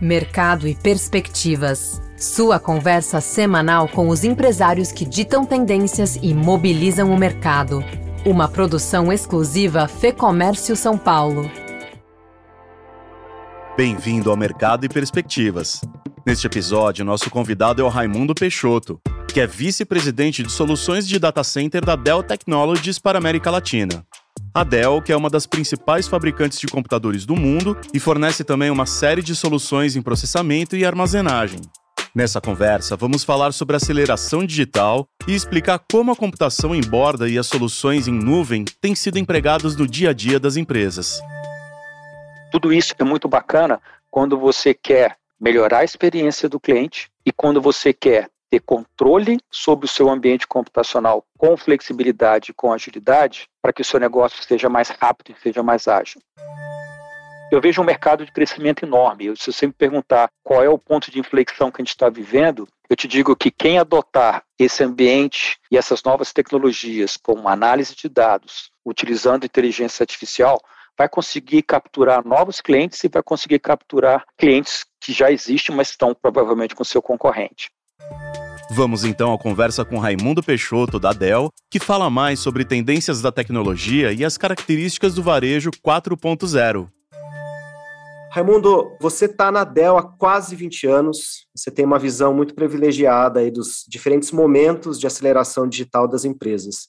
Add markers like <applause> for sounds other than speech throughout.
Mercado e Perspectivas. Sua conversa semanal com os empresários que ditam tendências e mobilizam o mercado. Uma produção exclusiva Fê Comércio São Paulo. Bem-vindo ao Mercado e Perspectivas. Neste episódio, nosso convidado é o Raimundo Peixoto, que é vice-presidente de soluções de data center da Dell Technologies para a América Latina. A Dell, que é uma das principais fabricantes de computadores do mundo e fornece também uma série de soluções em processamento e armazenagem. Nessa conversa, vamos falar sobre aceleração digital e explicar como a computação em borda e as soluções em nuvem têm sido empregadas no dia a dia das empresas. Tudo isso é muito bacana quando você quer melhorar a experiência do cliente e quando você quer ter controle sobre o seu ambiente computacional com flexibilidade, com agilidade, para que o seu negócio seja mais rápido e seja mais ágil. Eu vejo um mercado de crescimento enorme. Se você me perguntar qual é o ponto de inflexão que a gente está vivendo, eu te digo que quem adotar esse ambiente e essas novas tecnologias, como análise de dados, utilizando inteligência artificial, vai conseguir capturar novos clientes e vai conseguir capturar clientes que já existem, mas estão provavelmente com seu concorrente. Vamos então à conversa com Raimundo Peixoto, da Dell, que fala mais sobre tendências da tecnologia e as características do varejo 4.0. Raimundo, você está na Dell há quase 20 anos, você tem uma visão muito privilegiada aí dos diferentes momentos de aceleração digital das empresas.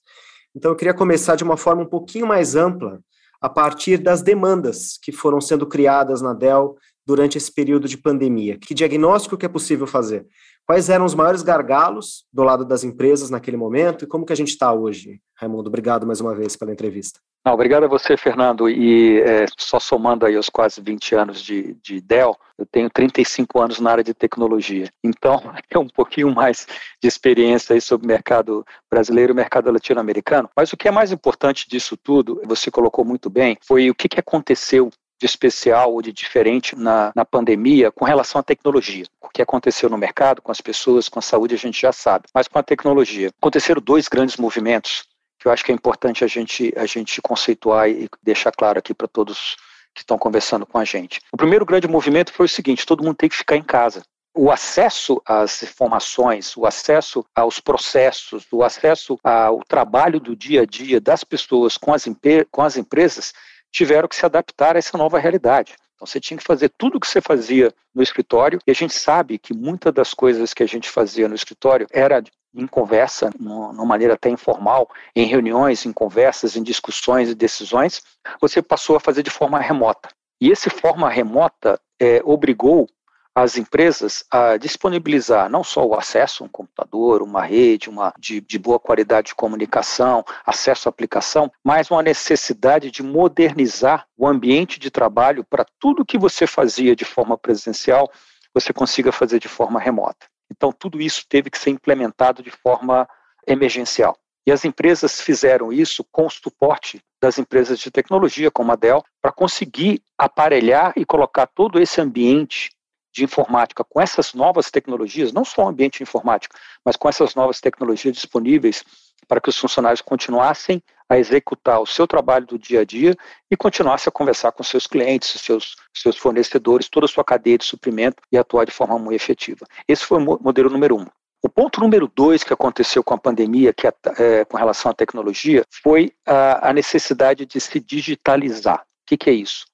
Então, eu queria começar de uma forma um pouquinho mais ampla, a partir das demandas que foram sendo criadas na Dell durante esse período de pandemia. Que diagnóstico que é possível fazer? Quais eram os maiores gargalos do lado das empresas naquele momento e como que a gente está hoje? Raimundo, obrigado mais uma vez pela entrevista. Não, obrigado a você, Fernando. E é, só somando aí os quase 20 anos de, de Dell, eu tenho 35 anos na área de tecnologia. Então, <laughs> é um pouquinho mais de experiência aí sobre o mercado brasileiro e o mercado latino-americano. Mas o que é mais importante disso tudo, você colocou muito bem, foi o que, que aconteceu de especial ou de diferente na, na pandemia com relação à tecnologia. O que aconteceu no mercado, com as pessoas, com a saúde, a gente já sabe. Mas com a tecnologia, aconteceram dois grandes movimentos que eu acho que é importante a gente, a gente conceituar e deixar claro aqui para todos que estão conversando com a gente. O primeiro grande movimento foi o seguinte: todo mundo tem que ficar em casa. O acesso às informações, o acesso aos processos, o acesso ao trabalho do dia a dia das pessoas com as, com as empresas tiveram que se adaptar a essa nova realidade. Então você tinha que fazer tudo o que você fazia no escritório, e a gente sabe que muitas das coisas que a gente fazia no escritório era em conversa, numa maneira até informal, em reuniões, em conversas, em discussões e decisões, você passou a fazer de forma remota. E esse forma remota é, obrigou as empresas a disponibilizar não só o acesso a um computador, uma rede, uma de, de boa qualidade de comunicação, acesso à aplicação, mas uma necessidade de modernizar o ambiente de trabalho para tudo que você fazia de forma presencial, você consiga fazer de forma remota. Então, tudo isso teve que ser implementado de forma emergencial. E as empresas fizeram isso com o suporte das empresas de tecnologia, como a Dell, para conseguir aparelhar e colocar todo esse ambiente de informática com essas novas tecnologias, não só o ambiente informático, mas com essas novas tecnologias disponíveis para que os funcionários continuassem a executar o seu trabalho do dia a dia e continuassem a conversar com seus clientes, seus, seus fornecedores, toda a sua cadeia de suprimento e atuar de forma muito efetiva. Esse foi o modelo número um. O ponto número dois que aconteceu com a pandemia, que é, é, com relação à tecnologia, foi a, a necessidade de se digitalizar. O que, que é isso?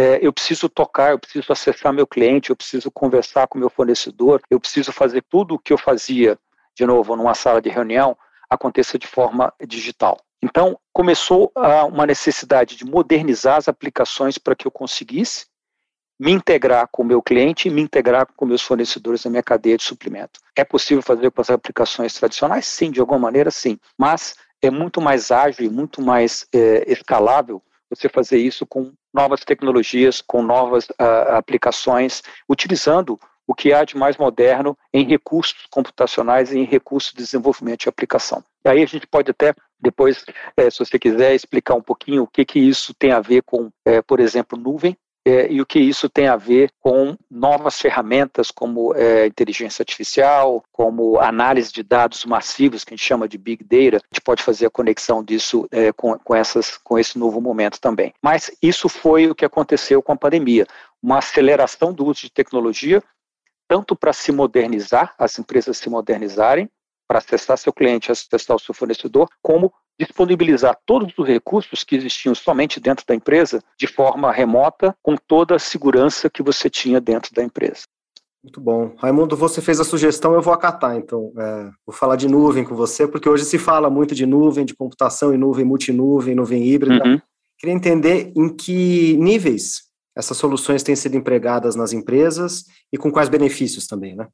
É, eu preciso tocar, eu preciso acessar meu cliente, eu preciso conversar com meu fornecedor, eu preciso fazer tudo o que eu fazia, de novo, numa sala de reunião, aconteça de forma digital. Então, começou uma necessidade de modernizar as aplicações para que eu conseguisse me integrar com o meu cliente e me integrar com meus fornecedores na minha cadeia de suprimento. É possível fazer com as aplicações tradicionais? Sim, de alguma maneira, sim. Mas é muito mais ágil e muito mais é, escalável você fazer isso com novas tecnologias, com novas uh, aplicações, utilizando o que há de mais moderno em recursos computacionais e em recursos de desenvolvimento de aplicação. E aí a gente pode até depois, eh, se você quiser, explicar um pouquinho o que, que isso tem a ver com, eh, por exemplo, nuvem, é, e o que isso tem a ver com novas ferramentas como é, inteligência artificial, como análise de dados massivos, que a gente chama de Big Data. A gente pode fazer a conexão disso é, com, com, essas, com esse novo momento também. Mas isso foi o que aconteceu com a pandemia uma aceleração do uso de tecnologia, tanto para se modernizar, as empresas se modernizarem, para acessar seu cliente, acessar o seu fornecedor, como disponibilizar todos os recursos que existiam somente dentro da empresa de forma remota, com toda a segurança que você tinha dentro da empresa. Muito bom. Raimundo, você fez a sugestão, eu vou acatar, então. É, vou falar de nuvem com você, porque hoje se fala muito de nuvem, de computação em nuvem, multinuvem, nuvem híbrida. Uhum. Queria entender em que níveis essas soluções têm sido empregadas nas empresas e com quais benefícios também, né?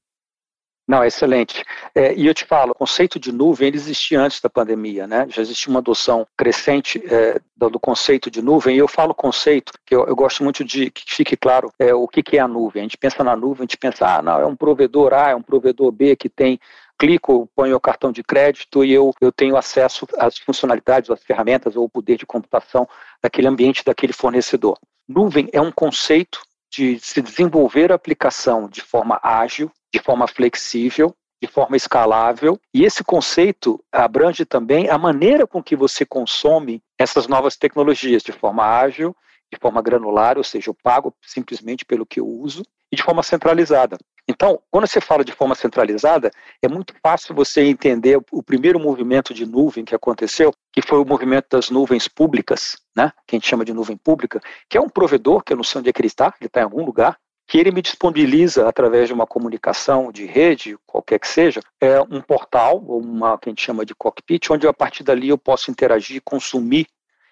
Não, excelente. É, e eu te falo, o conceito de nuvem ele existia antes da pandemia, né? Já existia uma adoção crescente é, do, do, conceito de nuvem. E eu falo conceito, que eu, eu gosto muito de que fique claro é, o que, que é a nuvem. A gente pensa na nuvem, a gente pensa, ah, não, é um provedor A, é um provedor B que tem clico, ponho o cartão de crédito e eu, eu tenho acesso às funcionalidades, às ferramentas ou o poder de computação daquele ambiente, daquele fornecedor. Nuvem é um conceito de se desenvolver a aplicação de forma ágil, de forma flexível, de forma escalável. E esse conceito abrange também a maneira com que você consome essas novas tecnologias, de forma ágil, de forma granular, ou seja, eu pago simplesmente pelo que eu uso, e de forma centralizada. Então, quando você fala de forma centralizada, é muito fácil você entender o primeiro movimento de nuvem que aconteceu, que foi o movimento das nuvens públicas, né, que a gente chama de nuvem pública, que é um provedor, que eu não sei onde é que ele está, ele está em algum lugar, que ele me disponibiliza através de uma comunicação de rede, qualquer que seja, é um portal, ou uma que a gente chama de cockpit, onde a partir dali eu posso interagir, consumir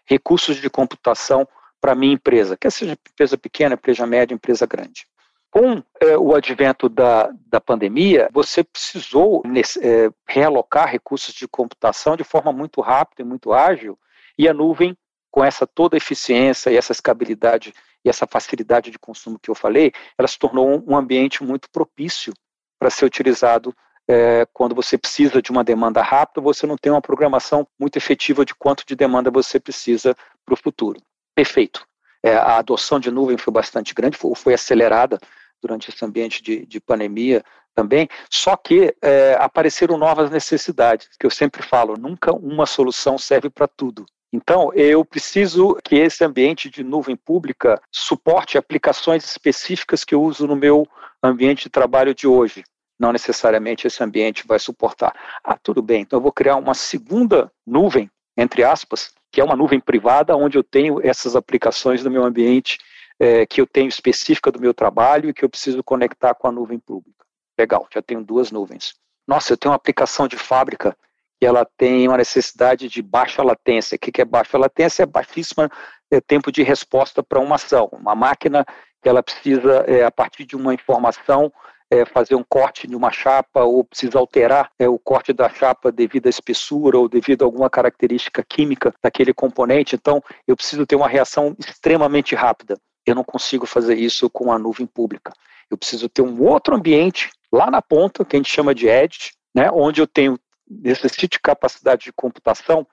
recursos de computação para minha empresa, quer seja empresa pequena, empresa média, empresa grande. Com é, o advento da, da pandemia, você precisou nesse, é, realocar recursos de computação de forma muito rápida e muito ágil, e a nuvem, com essa toda eficiência e essa escalabilidade e essa facilidade de consumo que eu falei, ela se tornou um ambiente muito propício para ser utilizado é, quando você precisa de uma demanda rápida, você não tem uma programação muito efetiva de quanto de demanda você precisa para o futuro. Perfeito. A adoção de nuvem foi bastante grande, foi, foi acelerada durante esse ambiente de, de pandemia também, só que é, apareceram novas necessidades, que eu sempre falo, nunca uma solução serve para tudo. Então, eu preciso que esse ambiente de nuvem pública suporte aplicações específicas que eu uso no meu ambiente de trabalho de hoje. Não necessariamente esse ambiente vai suportar. Ah, tudo bem, então eu vou criar uma segunda nuvem, entre aspas, que é uma nuvem privada, onde eu tenho essas aplicações no meu ambiente é, que eu tenho específica do meu trabalho e que eu preciso conectar com a nuvem pública. Legal, já tenho duas nuvens. Nossa, eu tenho uma aplicação de fábrica que ela tem uma necessidade de baixa latência. O que é baixa latência? É baixíssima é, tempo de resposta para uma ação. Uma máquina que ela precisa, é, a partir de uma informação, é, fazer um corte de uma chapa ou precisa alterar é, o corte da chapa devido à espessura ou devido a alguma característica química daquele componente. Então, eu preciso ter uma reação extremamente rápida. Eu não consigo fazer isso com a nuvem pública. Eu preciso ter um outro ambiente lá na ponta, que a gente chama de edge, né, onde eu tenho necessite de capacidade de computação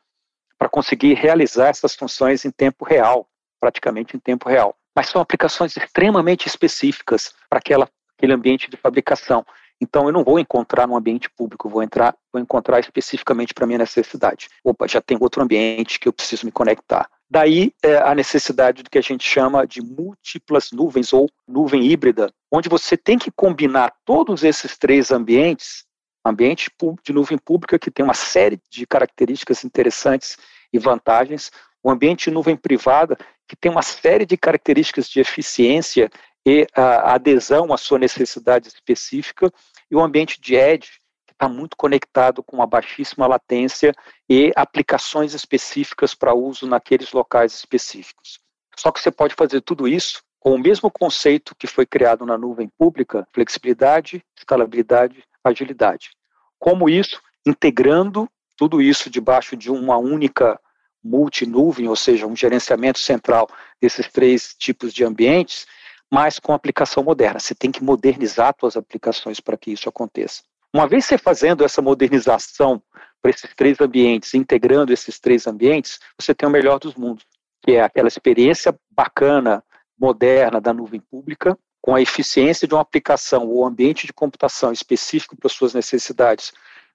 para conseguir realizar essas funções em tempo real, praticamente em tempo real. Mas são aplicações extremamente específicas para aquela, aquele ambiente de fabricação. Então eu não vou encontrar no ambiente público, vou entrar, vou encontrar especificamente para minha necessidade. Opa, já tem outro ambiente que eu preciso me conectar. Daí é, a necessidade do que a gente chama de múltiplas nuvens ou nuvem híbrida, onde você tem que combinar todos esses três ambientes, ambiente de nuvem pública que tem uma série de características interessantes e vantagens, o ambiente de nuvem privada que tem uma série de características de eficiência e a adesão à sua necessidade específica, e o ambiente de edge está muito conectado com uma baixíssima latência e aplicações específicas para uso naqueles locais específicos. Só que você pode fazer tudo isso com o mesmo conceito que foi criado na nuvem pública: flexibilidade, escalabilidade, agilidade. Como isso? Integrando tudo isso debaixo de uma única multinuvem, ou seja, um gerenciamento central desses três tipos de ambientes, mas com aplicação moderna. Você tem que modernizar suas aplicações para que isso aconteça. Uma vez você fazendo essa modernização para esses três ambientes, integrando esses três ambientes, você tem o melhor dos mundos, que é aquela experiência bacana moderna da nuvem pública, com a eficiência de uma aplicação ou ambiente de computação específico para suas necessidades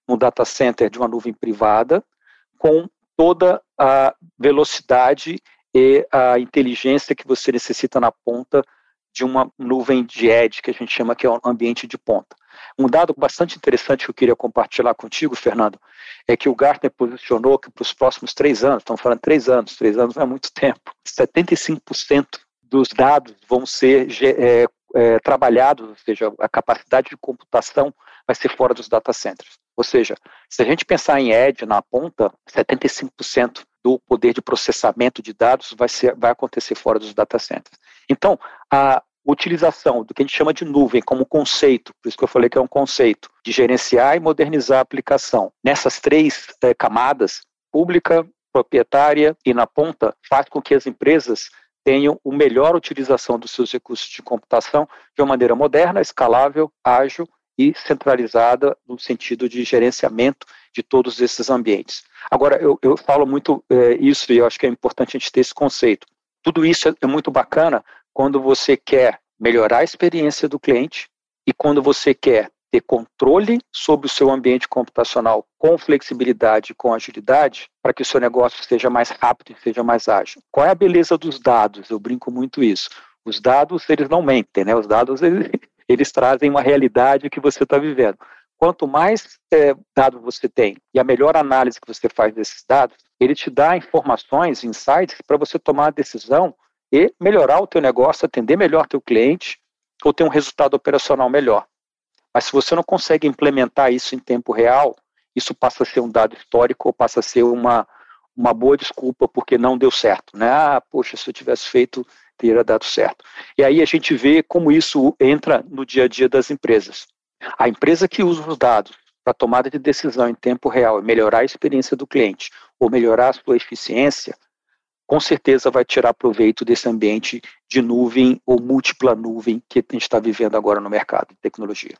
no data center de uma nuvem privada, com toda a velocidade e a inteligência que você necessita na ponta de uma nuvem de edge, que a gente chama que é um ambiente de ponta. Um dado bastante interessante que eu queria compartilhar contigo, Fernando, é que o Gartner posicionou que para os próximos três anos, estamos falando três anos, três anos não é muito <laughs> tempo, 75% dos dados vão ser é, é, trabalhados, ou seja, a capacidade de computação vai ser fora dos data centers. Ou seja, se a gente pensar em edge na ponta, 75% do poder de processamento de dados vai, ser, vai acontecer fora dos data centers. Então, a utilização do que a gente chama de nuvem como conceito, por isso que eu falei que é um conceito, de gerenciar e modernizar a aplicação, nessas três é, camadas, pública, proprietária e na ponta, faz com que as empresas tenham a melhor utilização dos seus recursos de computação de uma maneira moderna, escalável, ágil e centralizada no sentido de gerenciamento de todos esses ambientes. Agora, eu, eu falo muito é, isso e eu acho que é importante a gente ter esse conceito. Tudo isso é, é muito bacana quando você quer melhorar a experiência do cliente e quando você quer ter controle sobre o seu ambiente computacional com flexibilidade, com agilidade, para que o seu negócio seja mais rápido e seja mais ágil. Qual é a beleza dos dados? Eu brinco muito isso. Os dados, eles não mentem, né? Os dados, <laughs> eles, eles trazem uma realidade que você está vivendo. Quanto mais é, dados você tem e a melhor análise que você faz desses dados, ele te dá informações, insights para você tomar a decisão e melhorar o teu negócio, atender melhor teu cliente ou ter um resultado operacional melhor. Mas se você não consegue implementar isso em tempo real, isso passa a ser um dado histórico ou passa a ser uma, uma boa desculpa porque não deu certo. Né? Ah, poxa, se eu tivesse feito, teria dado certo. E aí a gente vê como isso entra no dia a dia das empresas. A empresa que usa os dados para tomada de decisão em tempo real e melhorar a experiência do cliente ou melhorar a sua eficiência, com certeza vai tirar proveito desse ambiente de nuvem ou múltipla nuvem que a gente está vivendo agora no mercado de tecnologia.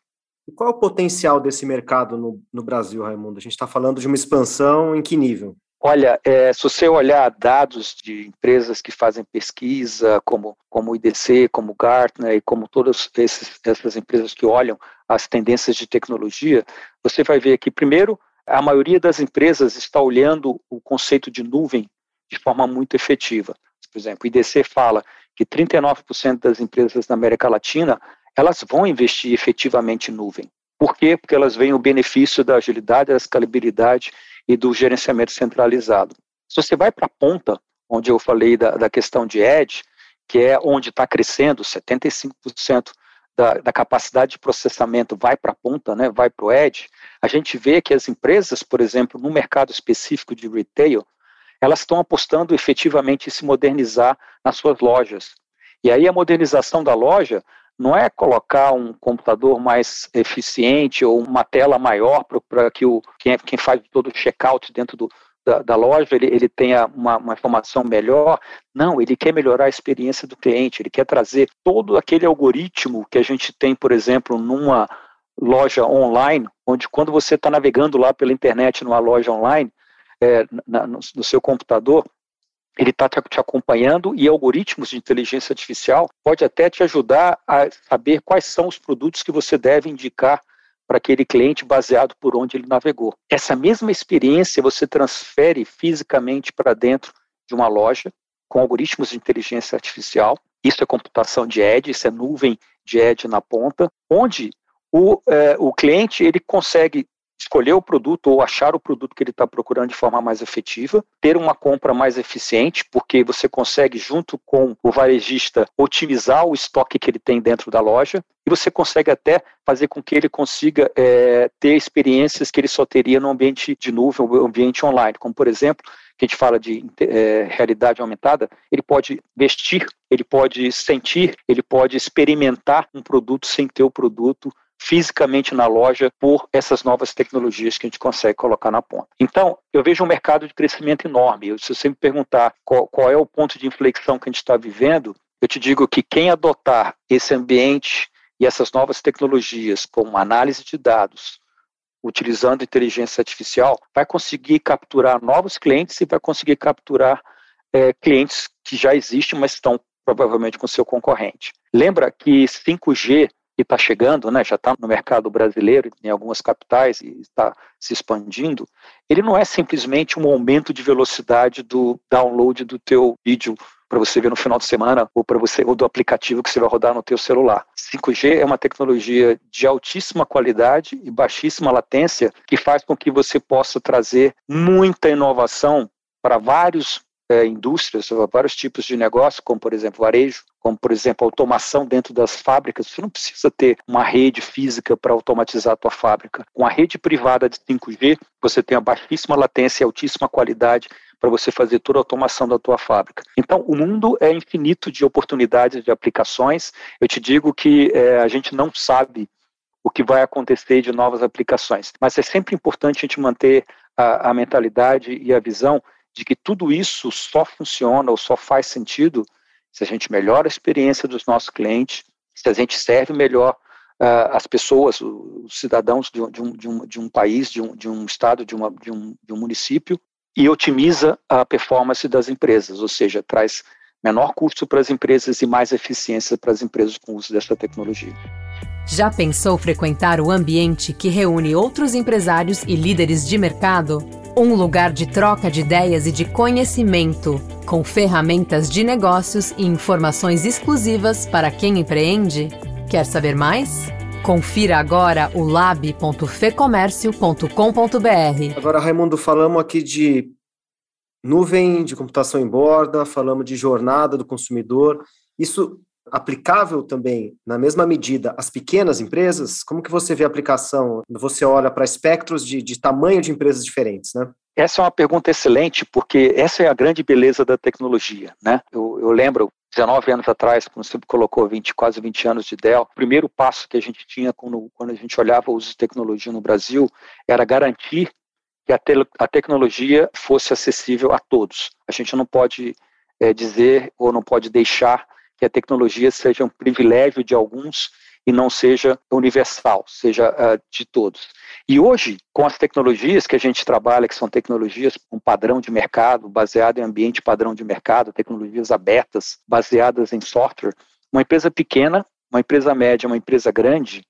E qual é o potencial desse mercado no, no Brasil, Raimundo? A gente está falando de uma expansão em que nível? Olha, é, se você olhar dados de empresas que fazem pesquisa, como, como o IDC, como o Gartner e como todas esses, essas empresas que olham as tendências de tecnologia, você vai ver que, primeiro, a maioria das empresas está olhando o conceito de nuvem de forma muito efetiva. Por exemplo, o IDC fala que 39% das empresas na América Latina elas vão investir efetivamente em nuvem. Por quê? Porque elas veem o benefício da agilidade, da escalabilidade e do gerenciamento centralizado. Se você vai para a ponta, onde eu falei da, da questão de edge, que é onde está crescendo, 75% da, da, capacidade de processamento vai para a ponta, né, vai para o edge, a gente vê que as empresas, por exemplo, no mercado específico de retail, elas estão apostando efetivamente em se modernizar nas suas lojas. E aí a modernização da loja não é colocar um computador mais eficiente ou uma tela maior para que o, quem, é, quem faz todo o checkout dentro do, da, da, loja ele, ele tenha uma, uma, informação melhor. Não, ele quer melhorar a experiência do cliente, ele quer trazer todo aquele algoritmo que a gente tem, por exemplo, numa loja online, onde quando você está navegando lá pela internet numa loja online, é, na, no, no seu computador, ele está te acompanhando e algoritmos de inteligência artificial pode até te ajudar a saber quais são os produtos que você deve indicar para aquele cliente baseado por onde ele navegou. Essa mesma experiência você transfere fisicamente para dentro de uma loja com algoritmos de inteligência artificial. Isso é computação de edge, isso é nuvem de edge na ponta, onde o, é, o cliente ele consegue escolher o produto ou achar o produto que ele está procurando de forma mais efetiva, ter uma compra mais eficiente, porque você consegue, junto com o varejista, otimizar o estoque que ele tem dentro da loja, e você consegue até fazer com que ele consiga é, ter experiências que ele só teria no ambiente de nuvem, no ambiente online, como por exemplo, que a gente fala de é, realidade aumentada, ele pode vestir, ele pode sentir, ele pode experimentar um produto sem ter o produto fisicamente na loja por essas novas tecnologias que a gente consegue colocar na ponta. Então, eu vejo um mercado de crescimento enorme. Se você me perguntar qual, qual é o ponto de inflexão que a gente está vivendo, eu te digo que quem adotar esse ambiente e essas novas tecnologias, como análise de dados, utilizando inteligência artificial, vai conseguir capturar novos clientes e vai conseguir capturar é, clientes que já existem, mas estão provavelmente com seu concorrente. Lembra que 5G que está chegando, né, já está no mercado brasileiro, em algumas capitais, e está se expandindo, ele não é simplesmente um aumento de velocidade do download do teu vídeo para você ver no final de semana ou para você ou do aplicativo que você vai rodar no teu celular. 5G é uma tecnologia de altíssima qualidade e baixíssima latência que faz com que você possa trazer muita inovação para vários é, indústrias, vários tipos de negócio, como por exemplo varejo, como por exemplo automação dentro das fábricas. Você não precisa ter uma rede física para automatizar a tua fábrica. Com a rede privada de 5G, você tem a baixíssima latência e altíssima qualidade para você fazer toda a automação da tua fábrica. Então, o mundo é infinito de oportunidades de aplicações. Eu te digo que é, a gente não sabe o que vai acontecer de novas aplicações, mas é sempre importante a gente manter a, a mentalidade e a visão de que tudo isso só funciona ou só faz sentido se a gente melhora a experiência dos nossos clientes, se a gente serve melhor uh, as pessoas, os cidadãos de, de, um, de, um, de um país, de um, um estado, uma, um, de um município, e otimiza a performance das empresas, ou seja, traz menor custo para as empresas e mais eficiência para as empresas com o uso dessa tecnologia. Já pensou frequentar o ambiente que reúne outros empresários e líderes de mercado? Um lugar de troca de ideias e de conhecimento, com ferramentas de negócios e informações exclusivas para quem empreende? Quer saber mais? Confira agora o lab.fecomércio.com.br. Agora, Raimundo, falamos aqui de nuvem de computação em borda, falamos de jornada do consumidor. Isso aplicável também, na mesma medida, às pequenas empresas? Como que você vê a aplicação? Você olha para espectros de, de tamanho de empresas diferentes, né? Essa é uma pergunta excelente, porque essa é a grande beleza da tecnologia, né? Eu, eu lembro, 19 anos atrás, quando você colocou 20, quase 20 anos de Dell, o primeiro passo que a gente tinha quando, quando a gente olhava o uso de tecnologia no Brasil era garantir que a, te, a tecnologia fosse acessível a todos. A gente não pode é, dizer ou não pode deixar que a tecnologia seja um privilégio de alguns e não seja universal, seja uh, de todos. E hoje, com as tecnologias que a gente trabalha, que são tecnologias com padrão de mercado, baseado em ambiente padrão de mercado, tecnologias abertas, baseadas em software, uma empresa pequena, uma empresa média, uma empresa grande,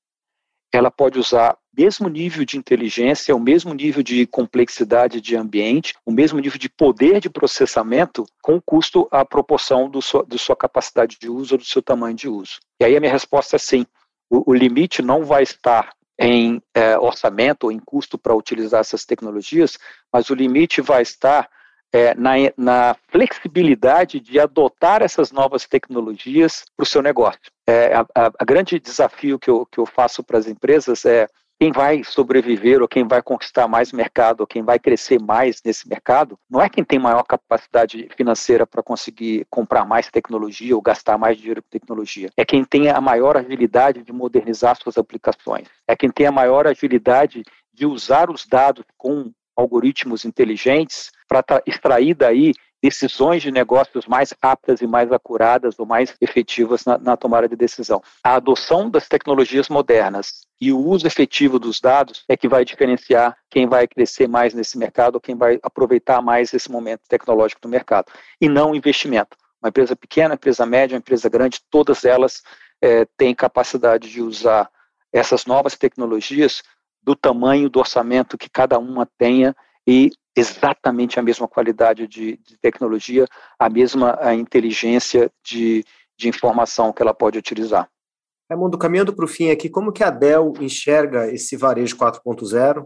ela pode usar mesmo nível de inteligência, o mesmo nível de complexidade de ambiente, o mesmo nível de poder de processamento com custo à proporção do sua, da sua capacidade de uso ou do seu tamanho de uso. E aí a minha resposta é sim. O, o limite não vai estar em é, orçamento ou em custo para utilizar essas tecnologias, mas o limite vai estar é, na, na, flexibilidade de adotar essas novas tecnologias para o seu negócio. É, a, a, a, grande desafio que eu, que eu faço para as empresas é quem vai sobreviver ou quem vai conquistar mais mercado ou quem vai crescer mais nesse mercado não é quem tem maior capacidade financeira para conseguir comprar mais tecnologia ou gastar mais dinheiro com tecnologia. É quem tem a maior agilidade de modernizar suas aplicações. É quem tem a maior agilidade de usar os dados com algoritmos inteligentes para extrair daí decisões de negócios mais rápidas e mais acuradas ou mais efetivas na, na, tomada de decisão. A adoção das tecnologias modernas e o uso efetivo dos dados é que vai diferenciar quem vai crescer mais nesse mercado ou quem vai aproveitar mais esse momento tecnológico do mercado, e não investimento. Uma empresa pequena, empresa média, uma empresa grande, todas elas é, têm capacidade de usar essas novas tecnologias do tamanho do orçamento que cada uma tenha e exatamente a mesma qualidade de, de tecnologia, a mesma a inteligência de, de informação que ela pode utilizar. Raimundo, caminhando para o fim aqui, como que a Dell enxerga esse varejo 4.0?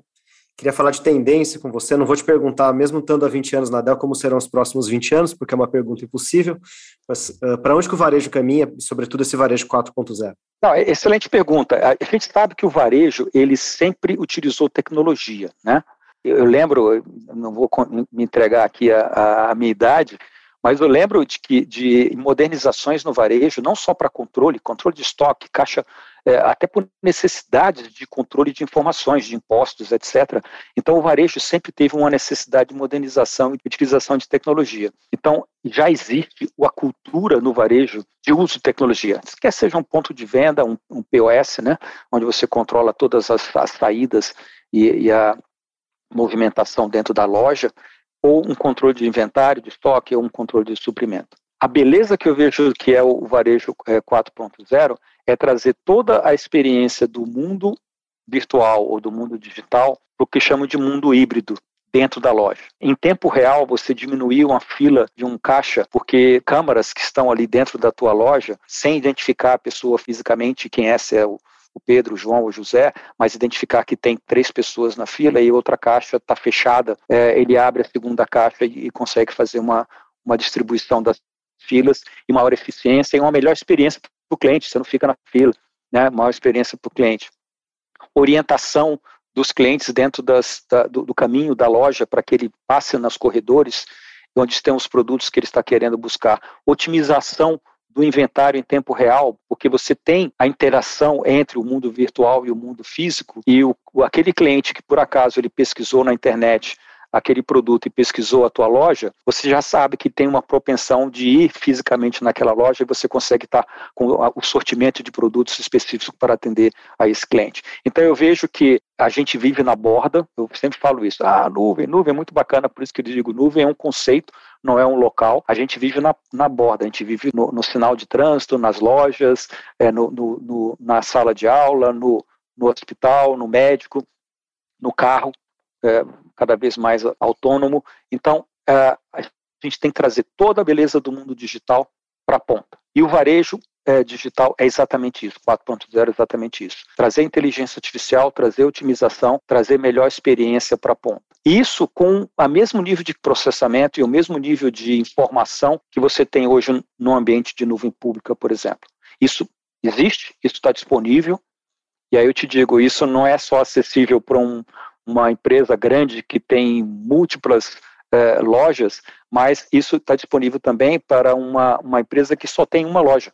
Queria falar de tendência com você, não vou te perguntar, mesmo estando há 20 anos na Dell, como serão os próximos 20 anos, porque é uma pergunta impossível, mas uh, para onde que o varejo caminha, sobretudo esse varejo 4.0? Não, é excelente pergunta. A gente sabe que o varejo, ele sempre utilizou tecnologia, né? Eu lembro, não vou me entregar aqui a, a minha idade, mas eu lembro de que de modernizações no varejo, não só para controle, controle de estoque, caixa, é, até por necessidades de controle de informações, de impostos, etc. Então, o varejo sempre teve uma necessidade de modernização e de utilização de tecnologia. Então, já existe a cultura no varejo de uso de tecnologia. Quer seja um ponto de venda, um, um POS, né, onde você controla todas as, as saídas e, e a, movimentação dentro da loja, ou um controle de inventário, de estoque, ou um controle de suprimento. A beleza que eu vejo que é o varejo 4.0 é, é trazer toda a experiência do mundo virtual ou do mundo digital para o que chamo de mundo híbrido, dentro da loja. Em tempo real, você diminuiu uma fila de um caixa, porque câmaras que estão ali dentro da tua loja, sem identificar a pessoa fisicamente, quem é, se é o, o Pedro, o João ou José, mas identificar que tem três pessoas na fila e outra caixa está fechada, é, ele abre a segunda caixa e, e consegue fazer uma, uma distribuição das filas e maior eficiência e uma melhor experiência para o cliente, você não fica na fila, né? maior experiência para o cliente. Orientação dos clientes dentro das, da, do, do, caminho da loja para que ele passe nos corredores onde estão os produtos que ele está querendo buscar. Otimização do inventário em tempo real, porque você tem a interação entre o mundo virtual e o mundo físico, e o, aquele cliente que por acaso ele pesquisou na internet aquele produto e pesquisou a tua loja, você já sabe que tem uma propensão de ir fisicamente naquela loja e você consegue estar com o sortimento de produtos específicos para atender a esse cliente. Então eu vejo que a gente vive na borda, eu sempre falo isso, ah, nuvem, nuvem é muito bacana, por isso que eu digo, nuvem é um conceito, não é um local, a gente vive na, na borda, a gente vive no, no sinal de trânsito, nas lojas, é, no, no, no, na sala de aula, no, no hospital, no médico, no carro, é, cada vez mais autônomo. Então, é, a gente tem que trazer toda a beleza do mundo digital para a ponta. E o varejo é, digital é exatamente isso, 4.0 é exatamente isso. Trazer inteligência artificial, trazer otimização, trazer melhor experiência para a ponta. Isso com o mesmo nível de processamento e o mesmo nível de informação que você tem hoje no ambiente de nuvem pública, por exemplo. Isso existe, isso está disponível, e aí eu te digo, isso não é só acessível para um, uma empresa grande que tem múltiplas eh, lojas, mas isso está disponível também para uma, uma empresa que só tem uma loja.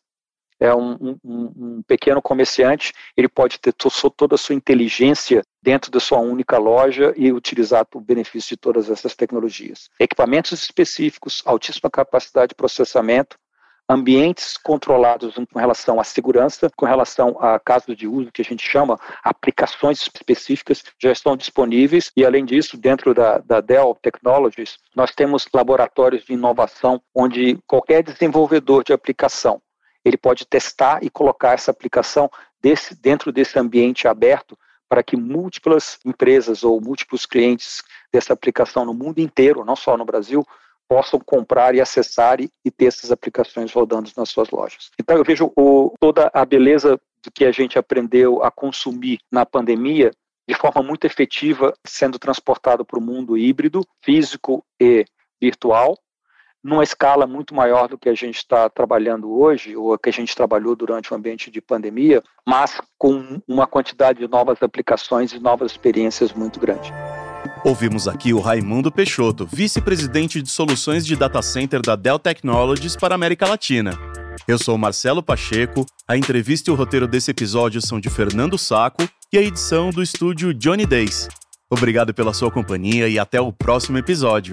É um, um, um pequeno comerciante, ele pode ter toda a sua inteligência dentro da sua única loja e utilizar o benefício de todas essas tecnologias. Equipamentos específicos, altíssima capacidade de processamento, ambientes controlados com relação à segurança, com relação a casos de uso que a gente chama aplicações específicas já estão disponíveis e além disso dentro da, da Dell Technologies nós temos laboratórios de inovação onde qualquer desenvolvedor de aplicação ele pode testar e colocar essa aplicação desse, dentro desse ambiente aberto para que múltiplas empresas ou múltiplos clientes dessa aplicação no mundo inteiro, não só no Brasil, possam comprar e acessar e, e ter essas aplicações rodando nas suas lojas. Então eu vejo o, toda a beleza do que a gente aprendeu a consumir na pandemia de forma muito efetiva sendo transportado para o mundo híbrido, físico e virtual, numa escala muito maior do que a gente está trabalhando hoje, ou que a gente trabalhou durante o ambiente de pandemia, mas com uma quantidade de novas aplicações e novas experiências muito grande. Ouvimos aqui o Raimundo Peixoto, vice-presidente de soluções de data center da Dell Technologies para a América Latina. Eu sou Marcelo Pacheco, a entrevista e o roteiro desse episódio são de Fernando Saco e a edição do estúdio Johnny Days. Obrigado pela sua companhia e até o próximo episódio.